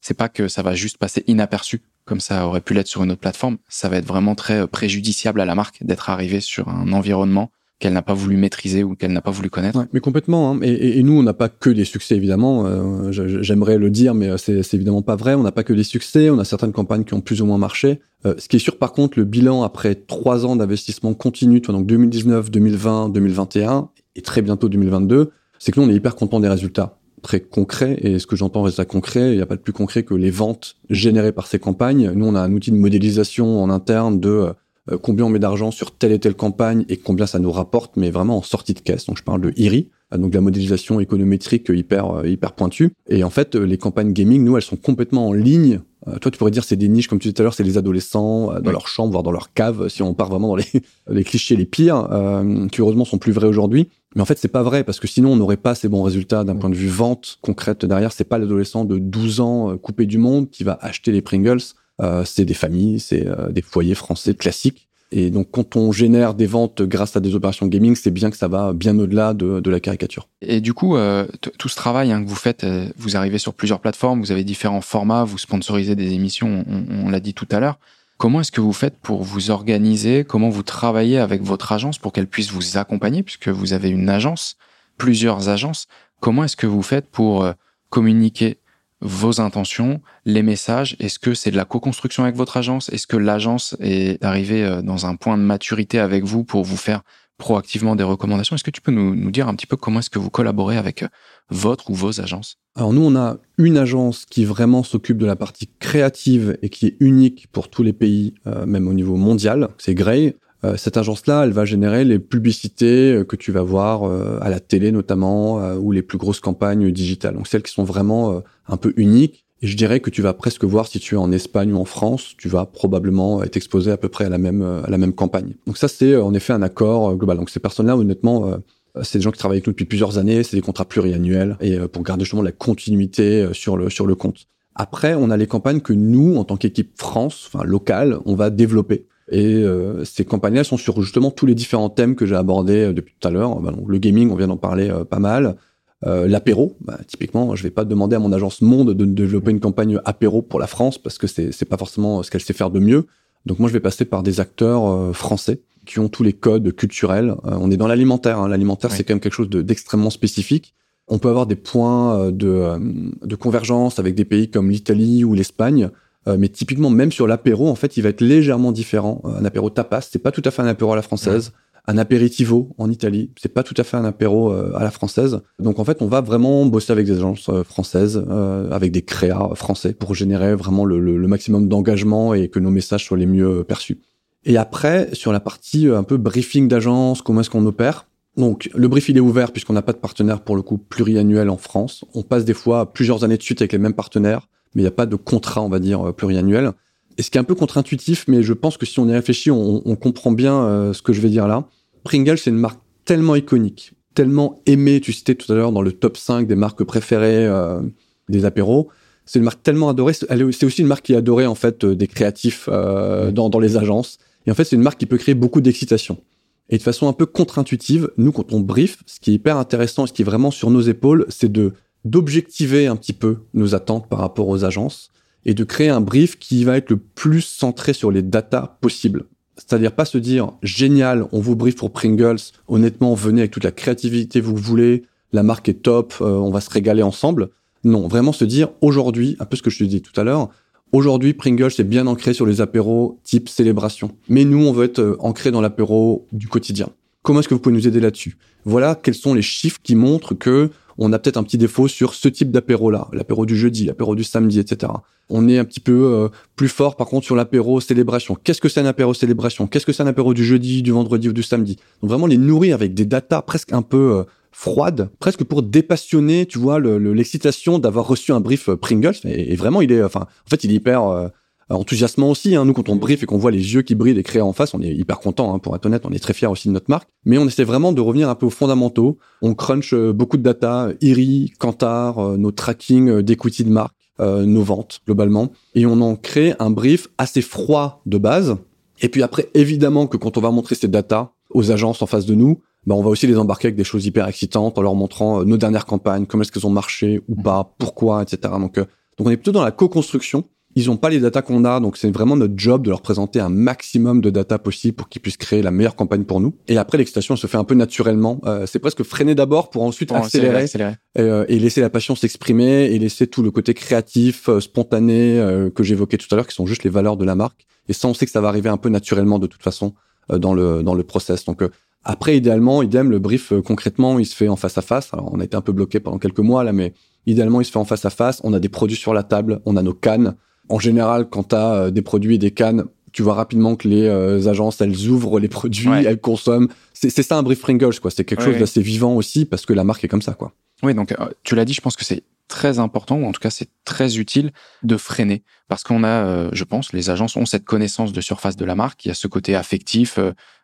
C'est pas que ça va juste passer inaperçu comme ça aurait pu l'être sur une autre plateforme, ça va être vraiment très euh, préjudiciable à la marque d'être arrivé sur un environnement qu'elle n'a pas voulu maîtriser ou qu'elle n'a pas voulu connaître. mais complètement. Hein. Et, et, nous, on n'a pas que des succès, évidemment. Euh, j'aimerais le dire, mais euh, c'est évidemment pas vrai. On n'a pas que des succès. On a certaines campagnes qui ont plus ou moins marché. ce qui est sûr, par contre, le bilan après trois ans d'investissement continu, donc 2019, 2020, 2021 et très bientôt 2022, c'est que nous, on est hyper content des résultats très concret. Et ce que j'entends résultat concret, il n'y a pas de plus concret que les ventes générées par ces campagnes. Nous, on a un outil de modélisation en interne de euh, combien on met d'argent sur telle et telle campagne et combien ça nous rapporte, mais vraiment en sortie de caisse. Donc, je parle de IRI, donc la modélisation économétrique hyper euh, hyper pointue. Et en fait, les campagnes gaming, nous, elles sont complètement en ligne. toi, tu pourrais dire c'est des niches, comme tu disais tout à l'heure, c'est les adolescents dans leur chambre, voire dans leur cave, si on part vraiment dans les, les clichés les pires, qui heureusement sont plus vrais aujourd'hui. Mais en fait, c'est pas vrai parce que sinon on n'aurait pas ces bons résultats d'un point de vue vente concrète derrière. C'est pas l'adolescent de 12 ans euh, coupé du monde qui va acheter les Pringles. Euh, c'est des familles, c'est euh, des foyers français classiques. Et donc, quand on génère des ventes grâce à des opérations gaming, c'est bien que ça va bien au-delà de, la caricature. Et du coup, euh, tout ce travail hein, que vous faites, vous arrivez sur plusieurs plateformes, vous avez différents formats, vous sponsorisez des émissions, on l'a dit tout à l'heure. Comment est-ce que vous faites pour vous organiser? Comment vous travaillez avec votre agence pour qu'elle puisse vous accompagner? Puisque vous avez une agence, plusieurs agences Comment est-ce que vous faites pour euh, communiquer vos intentions, les messages Est-ce que c'est de la co-construction avec votre agence? Est-ce que l'agence est arrivée euh, dans un point de maturité avec vous pour vous faire proactivement des recommandations? Est-ce que tu peux nous, nous dire un petit peu comment est-ce que vous collaborez avec euh, votre ou vos agences? Alors nous, on a une agence qui vraiment s'occupe de la partie créative et qui est unique pour tous les pays, euh, même au niveau mondial. C'est Grey. Euh, cette agence-là, elle va générer les publicités euh, que tu vas voir à la télé notamment, ou les plus grosses campagnes digitales. Donc celles qui sont vraiment un peu uniques. Et je dirais que tu vas presque voir si tu es en Espagne ou en France, tu vas probablement être exposé à peu près à la même à la même campagne. Donc ça c'est en effet un accord global. Donc ces personnes-là honnêtement euh, c'est des gens qui travaillent avec nous depuis plusieurs années, c'est des contrats pluriannuels et euh, pour garder justement la continuité euh, sur le sur le compte. Après, on a les campagnes que nous, en tant qu'équipe France, enfin locale, on va développer. Et ces campagnes-là sont sur justement tous les différents thèmes que j'ai abordés depuis tout à l'heure. Bah, le gaming, on vient d'en parler pas mal. Euh, l'apéro, bah, typiquement, je vais pas demander à mon agence Monde de développer une campagne apéro pour la France parce que c'est pas forcément ce qu'elle sait faire de mieux. Donc moi, je vais passer par des acteurs français qui ont tous les codes culturels. Euh, on est dans l'alimentaire. Hein. L'alimentaire, c'est quand même quelque chose d'extrêmement spécifique. On peut avoir des points euh, de, euh, de convergence avec des pays comme l'Italie ou l'Espagne, mais typiquement même sur l'apéro, en fait, il va être légèrement différent. Un apéro tapas, c'est pas tout à fait un apéro à la française. Un apéritivo en Italie, c'est pas tout à fait un apéro à la française. Donc en fait, on va vraiment bosser avec des agences françaises, avec des créas français pour générer vraiment le, le maximum d'engagement et que nos messages soient les mieux perçus. Et après, sur la partie euh, un peu briefing d'agence, comment est-ce qu'on opère donc, le brief, il est ouvert puisqu'on n'a pas de partenaire pour le coup pluriannuel en France. On passe des fois plusieurs années de suite avec les mêmes partenaires, mais il n'y a pas de contrat, on va dire, euh, pluriannuel. Et ce qui est un peu contre-intuitif, mais je pense que si on y réfléchit, on, comprend bien euh, ce que je vais dire là. Pringles, c'est une marque tellement iconique, tellement aimée, tu citais tout à l'heure dans le top 5 des marques préférées euh, des apéros. C'est une marque tellement adorée. C'est aussi une marque qui est adorée en fait des créatifs euh, dans, dans les agences. Et en fait, c'est une marque qui peut créer beaucoup d'excitation. Et de façon un peu contre-intuitive, nous, quand on brief, ce qui est hyper intéressant et ce qui est vraiment sur nos épaules, c'est de d'objectiver un petit peu nos attentes par rapport aux agences et de créer un brief qui va être le plus centré sur les datas possibles. C'est-à-dire pas se dire génial, on vous brief pour Pringles, honnêtement, venez avec toute la créativité que vous voulez, la marque est top, euh, on va se régaler ensemble. Non, vraiment se dire aujourd'hui, un peu ce que je te disais tout à l'heure, aujourd'hui Pringles est bien ancré sur les apéros type célébration. Mais nous, on veut être euh, ancré dans l'apéro du quotidien. Comment est-ce que vous pouvez nous aider là-dessus? Voilà quels sont les chiffres qui montrent que on a peut-être un petit défaut sur ce type d'apéro-là, l'apéro du jeudi, l'apéro du samedi, etc. On est un petit peu euh, plus fort par contre sur l'apéro célébration. Qu'est-ce que c'est un apéro célébration? Qu'est-ce que c'est un apéro du jeudi, du vendredi ou du samedi? Donc vraiment les nourrir avec des datas presque un peu euh, froides, presque pour dépassionner, tu vois, l'excitation d'avoir reçu un brief euh, Pringles. Et, vraiment, il est, enfin, en fait, il est hyper enthousiasmant aussi. Hein. Nous, quand on brief et qu'on voit les yeux qui brillent et créés en face, on est hyper content. Hein, pour être honnête, on est très fiers aussi de notre marque. Mais on essaie vraiment de revenir un peu aux fondamentaux. On crunch euh, beaucoup de data, IRI, Kantar, euh, nos tracking euh, d'equity de marque, nos ventes globalement, et on en crée un brief assez froid de base. Et puis après, évidemment que quand on va montrer ces data aux agences en face de nous, bah, on va aussi les embarquer avec des choses hyper excitantes en leur montrant nos dernières campagnes, comment est-ce qu'elles ont marché ou pas, pourquoi, etc. Donc, donc on est plutôt dans la co-construction ils n'ont pas les datas qu'on a, donc c'est vraiment notre job de leur présenter un maximum de data possible pour qu'ils puissent créer la meilleure campagne pour nous. Et après, l'excitation se fait un peu naturellement. Euh, c'est presque freiner d'abord pour ensuite accélérer, euh, et laisser la passion s'exprimer et laisser tout le côté créatif, euh, spontané que j'évoquais tout à l'heure, qui sont juste les valeurs de la marque. Et ça, on sait que ça va arriver un peu naturellement de toute façon dans le dans le process. Donc après, idéalement, idem, le brief concrètement, il se fait en face à face. Alors, on a été un peu bloqué pendant quelques mois là, mais idéalement, il se fait en face à face. On a des produits sur la table, on a nos cannes en général, quand tu as euh, des produits et des cannes, tu vois rapidement que les euh, agences, elles ouvrent les produits, elles consomment. C'est ça un brief Pringles, quoi. C'est quelque chose d'assez vivant aussi parce que la marque est comme ça, quoi. Oui, donc euh, tu l'as dit, je pense que c'est très important, ou en tout cas c'est très utile de freiner, parce qu'on a, je pense, les agences ont cette connaissance de surface de la marque, il y a ce côté affectif,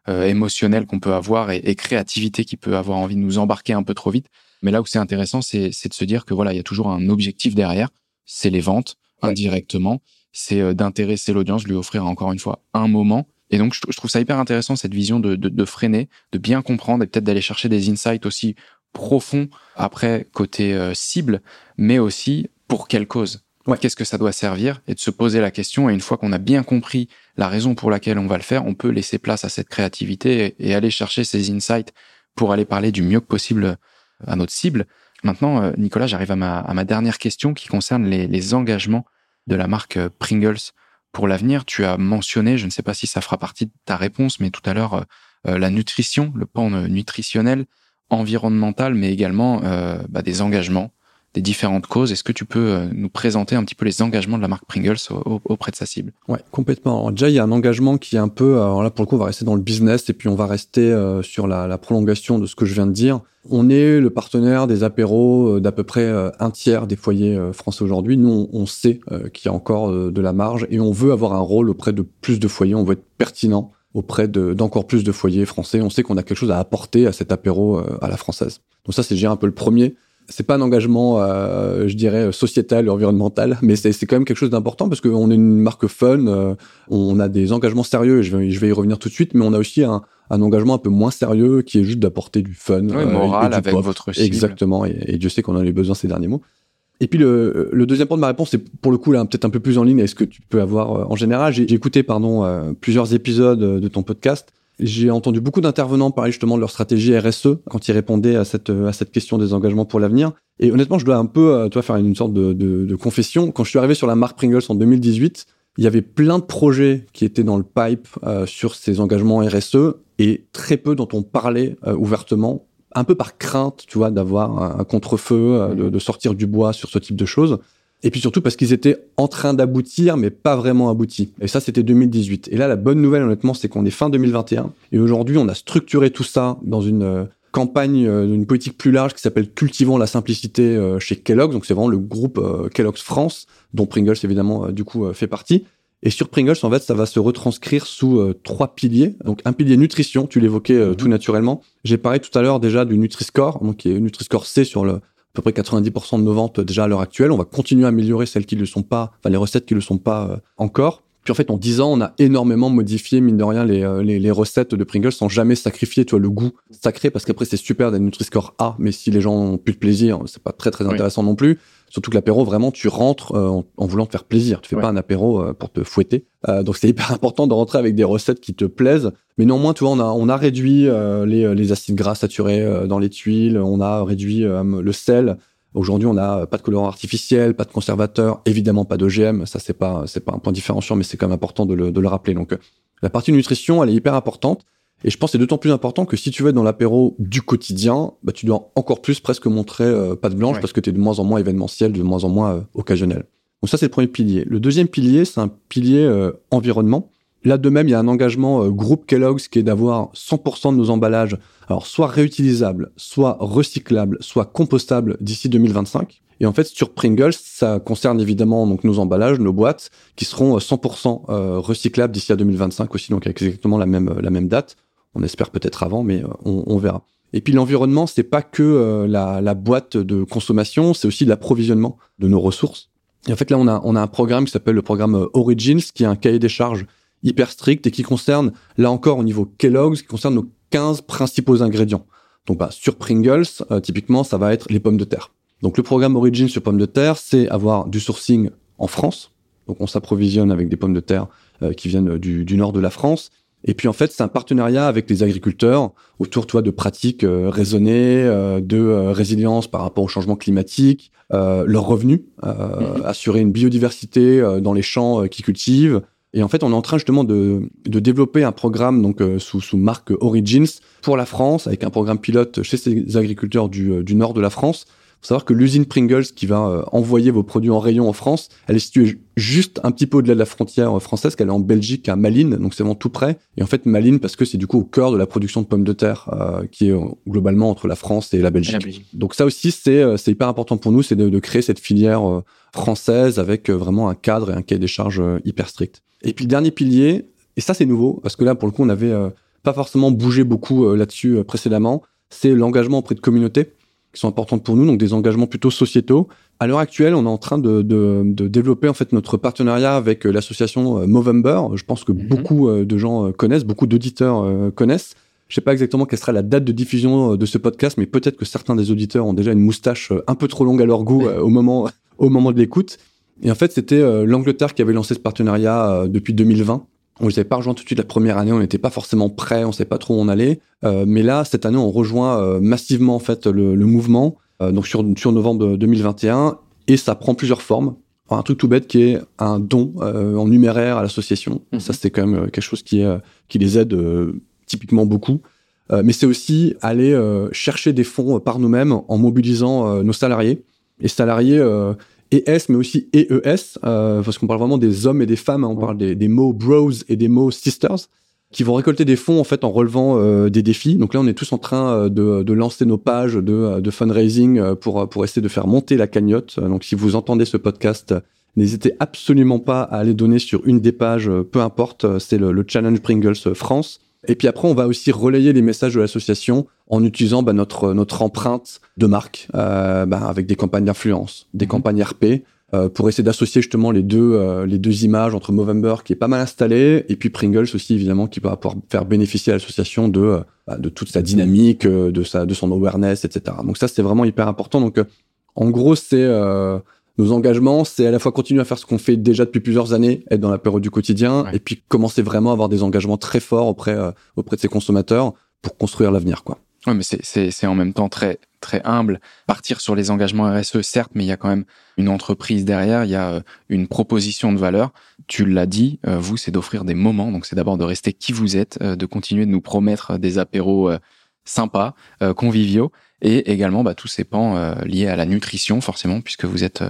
émotionnel qu'on peut avoir et, et, créativité qui peut avoir envie de nous embarquer un peu trop vite. Mais là où c'est intéressant, c'est de se dire que voilà, il y a toujours un objectif derrière, c'est les ventes, indirectement, c'est euh, d'intéresser l'audience, lui offrir encore une fois un moment. Et donc, je, trouve ça hyper intéressant, cette vision de, de, freiner, de bien comprendre et peut-être d'aller chercher des insights aussi profonds après côté euh, cible, mais aussi pour quelle cause? Qu'est-ce que ça doit servir? Et de se poser la question. Et une fois qu'on a bien compris la raison pour laquelle on va le faire, on peut laisser place à cette créativité et, aller chercher ces insights pour aller parler du mieux possible à notre cible. Maintenant, euh, Nicolas, j'arrive à ma, à ma dernière question qui concerne les, les engagements de la marque euh, Pringles pour l'avenir. Tu as mentionné, je ne sais pas si ça fera partie de ta réponse, mais tout à l'heure, euh, euh, la nutrition, le pan nutritionnel, environnemental, mais également bah, des engagements des différentes causes. Est-ce que tu peux euh, nous présenter un petit peu les engagements de la marque Pringles auprès de sa cible? Ouais, complètement. Déjà, il y a un engagement qui est un peu, alors là pour le coup, on va rester dans le business et puis on va rester euh, sur la, prolongation de ce que je viens de dire. On est le partenaire des apéros euh, d'à peu près un tiers des foyers français aujourd'hui. Nous, on, sait qu'il y a encore de la marge et on veut avoir un rôle auprès de plus de foyers. On veut être pertinent auprès d'encore plus de foyers français. On sait qu'on a quelque chose à apporter à cet apéro à la française. Donc ça, c'est déjà un peu le premier c'est pas un engagement, euh, je dirais, sociétal, environnemental, mais c'est quand même quelque chose d'important parce qu'on est une marque fun, euh, on a des engagements sérieux, et je vais, je vais y revenir tout de suite, mais on a aussi un, un engagement un peu moins sérieux qui est juste d'apporter du fun. Oui, moral avec votre cible. Exactement, et, Dieu sait qu'on en a eu besoin ces derniers mots. Et puis le, le deuxième point de ma réponse, c'est pour le coup là peut-être un peu plus en ligne avec ce que tu peux avoir euh, en général. J'ai écouté pardon plusieurs épisodes de ton podcast j'ai entendu beaucoup d'intervenants parler justement de leur stratégie RSE quand ils répondaient à cette, à cette question des engagements pour l'avenir. Et honnêtement, je dois un peu, euh, toi, faire une sorte de, de, de, confession. Quand je suis arrivé sur la marque Pringles en 2018, il y avait plein de projets qui étaient dans le pipe euh, sur ces engagements RSE et très peu dont on parlait euh, ouvertement, un peu par crainte, tu vois, d'avoir un, un contre-feu, de, de, sortir du bois sur ce type de choses. Et puis surtout parce qu'ils étaient en train d'aboutir, mais pas vraiment aboutis. Et ça, c'était 2018. Et là, la bonne nouvelle, honnêtement, c'est qu'on est fin 2021. Et aujourd'hui, on a structuré tout ça dans une euh, campagne, euh, une politique plus large qui s'appelle Cultivons la simplicité euh, chez Kellogg's. Donc c'est vraiment le groupe Kellogg's France, dont Pringles évidemment du coup fait partie. Et sur Pringles, en fait, ça va se retranscrire sous euh, trois piliers. Donc, un pilier nutrition, tu l'évoquais euh, tout mhm. naturellement. J'ai parlé tout à l'heure déjà du Nutri-Score, donc qui est Nutri-Score C sur le, peu près 90% de nos ventes déjà à l'heure actuelle. On va continuer à améliorer celles qui ne le sont pas, enfin les recettes qui ne le sont pas euh, encore. Puis en fait, en 10 ans, on a énormément modifié, mine de rien, les, les, les, recettes de Pringles sans jamais sacrifier, tu vois, le goût sacré, parce qu'après, c'est super d'être Nutri-Score A, mais si les gens ont plus de plaisir, c'est pas très très intéressant non plus. Surtout que l'apéro, vraiment, tu rentres euh, en, voulant te faire plaisir. Tu fais pas un apéro euh, pour te fouetter. Euh, donc c'est hyper important de rentrer avec des recettes qui te plaisent. Mais néanmoins, tu vois, on a, on a réduit les, les, acides gras saturés dans les tuiles, on a réduit le sel. Aujourd'hui, on n'a pas de colorant artificiel, pas de conservateur, évidemment pas d'OGM. Ça, c'est pas, c'est pas un point différenciant, mais c'est quand même important de le, de le rappeler. Donc, la partie nutrition, elle est hyper importante. Et je pense que c'est d'autant plus important que si tu veux être dans l'apéro du quotidien, bah, tu dois encore plus presque montrer euh, patte blanche parce que tu es de moins en moins événementiel, de moins en moins euh, occasionnel. Donc ça, c'est le premier pilier. Le deuxième pilier, c'est un pilier euh, environnement. Là, de même, il y a un engagement euh, groupe Kellogg's qui est d'avoir 100% de nos emballages, alors soit réutilisables, soit recyclables, soit compostables d'ici 2025. Et en fait, sur Pringles, ça concerne évidemment donc nos emballages, nos boîtes, qui seront 100% recyclables d'ici à 2025 aussi, donc avec exactement la même la même date. On espère peut-être avant, mais euh, on, verra. Et puis l'environnement, c'est pas que euh, la, boîte de consommation, c'est aussi l'approvisionnement de nos ressources. Et en fait, là, on a, on a un programme qui s'appelle le programme euh, Origins, qui est un cahier des charges hyper strict et qui concerne, là encore, au niveau Kellogg's, qui concerne nos 15 principaux ingrédients. Donc, bah, sur Pringles, typiquement, ça va être les pommes de terre. Donc, le programme Origins sur pommes de terre, c'est avoir du sourcing en France. Donc, on s'approvisionne avec des pommes de terre qui viennent du, du nord de la France. Et puis en fait, c'est un partenariat avec les agriculteurs autour, toi, de pratiques euh, raisonnées, euh, de euh, résilience par rapport au changement climatique, leurs revenus, mhm. assurer une biodiversité dans les champs qu'ils cultivent. Et en fait, on est en train justement de, de développer un programme donc sous, sous marque Origins pour la France, avec un programme pilote chez ces agriculteurs du, du nord de la France, faut savoir que l'usine Pringles qui va euh, envoyer vos produits en rayon en France, elle est située juste un petit peu au-delà de la frontière française, qu'elle est en Belgique, à Malines, donc c'est vraiment tout près. Et en fait, Malines, parce que c'est du coup au cœur de la production de pommes de terre, euh, qui est euh, globalement entre la France et la Belgique. Donc ça aussi, c'est c'est hyper important pour nous, c'est de, de, créer cette filière française avec vraiment un cadre et un cahier des charges hyper strict. Et puis le dernier pilier, et ça c'est nouveau, parce que là pour le coup on avait pas forcément bougé beaucoup là-dessus précédemment, c'est l'engagement auprès de communautés qui sont importantes pour nous, donc des engagements plutôt sociétaux. À l'heure actuelle, on est en train de, de, de, développer en fait notre partenariat avec euh, l'association euh, Movember. Je pense que mhm. beaucoup euh, de gens connaissent, beaucoup d'auditeurs connaissent. Je sais pas exactement quelle sera la date de diffusion de ce podcast, mais peut-être que certains des auditeurs ont déjà une moustache un peu trop longue à leur goût au moment au moment de l'écoute. Et en fait, c'était l'Angleterre qui avait lancé ce partenariat depuis 2020 on ne savait pas rejoint tout de suite la première année, on n'était pas forcément prêt, on ne savait pas trop où on allait. Euh, mais là, cette année, on rejoint euh, massivement en fait le, mouvement, euh, donc sur, sur novembre 2021, et ça prend plusieurs formes. un truc tout bête qui est un don en numéraire à l'association. Mhm. Ça, c'est quand même quelque chose qui, qui les aide typiquement beaucoup. mais c'est aussi aller chercher des fonds par nous-mêmes en mobilisant nos salariés. Et salariés, ES, mais aussi EES, euh, parce qu'on parle vraiment des hommes et des femmes. Hein. on parle des, mots bros et des mots sisters, qui vont récolter des fonds en fait en relevant euh, des défis. Donc là, on est tous en train euh, de, de lancer nos pages de, de fundraising pour pour essayer de faire monter la cagnotte. Donc si vous entendez ce podcast, n'hésitez absolument pas à aller donner sur une des pages, peu importe. C'est le, le Challenge Pringles France. Et puis après, on va aussi relayer les messages de l'association en utilisant bah, notre notre empreinte de marque euh, bah, avec des campagnes d'influence, des mhm. campagnes RP euh, pour essayer d'associer justement les deux euh, les deux images entre Movember qui est pas mal installé et puis Pringles aussi évidemment qui va pouvoir faire bénéficier à l'association de bah, de toute sa dynamique, de sa de son awareness, etc. Donc ça c'est vraiment hyper important. Donc en gros c'est nos engagements, c'est à la fois continuer à faire ce qu'on fait déjà depuis plusieurs années, être dans la période du quotidien, et puis commencer vraiment à avoir des engagements très forts auprès auprès de ses consommateurs pour construire l'avenir, quoi. Oui, mais c'est en même temps très très humble. Partir sur les engagements RSE, certes, mais il y a quand même une entreprise derrière, il y a euh, une proposition de valeur. Tu l'as dit, euh, vous, c'est d'offrir des moments. Donc, c'est d'abord de rester qui vous êtes, euh, de continuer de nous promettre des apéros sympas, conviviaux, et également bah, tous ces pans liés à la nutrition, forcément, puisque vous êtes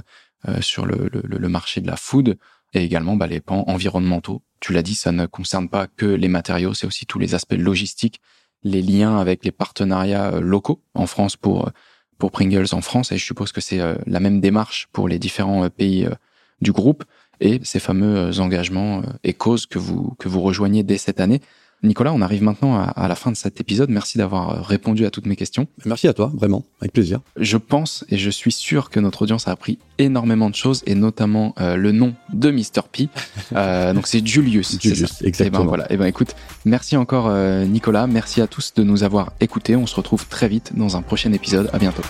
sur le, le, le, marché de la food, et également bah, les pans environnementaux. Tu l'as dit, ça ne concerne pas que les matériaux, c'est aussi tous les aspects logistiques les liens avec les partenariats euh, locaux en France pour euh, pour Pringles en France et je suppose que c'est euh, la même démarche pour les différents pays du groupe et ces fameux engagements et causes que vous, que vous rejoignez dès cette année. Nicolas, on arrive maintenant à, la fin de cet épisode. Merci d'avoir euh, répondu à toutes mes questions. Merci à toi, vraiment, avec plaisir. Je pense et je suis sûr que notre audience a appris énormément de choses et notamment euh, le nom de Mr. P. Euh, donc c'est Julius. Julius, ben exactement. Et ben voilà. Et ben écoute, merci encore Nicolas. Merci à tous de nous avoir écoutés. On se retrouve très vite dans un prochain épisode. À bientôt.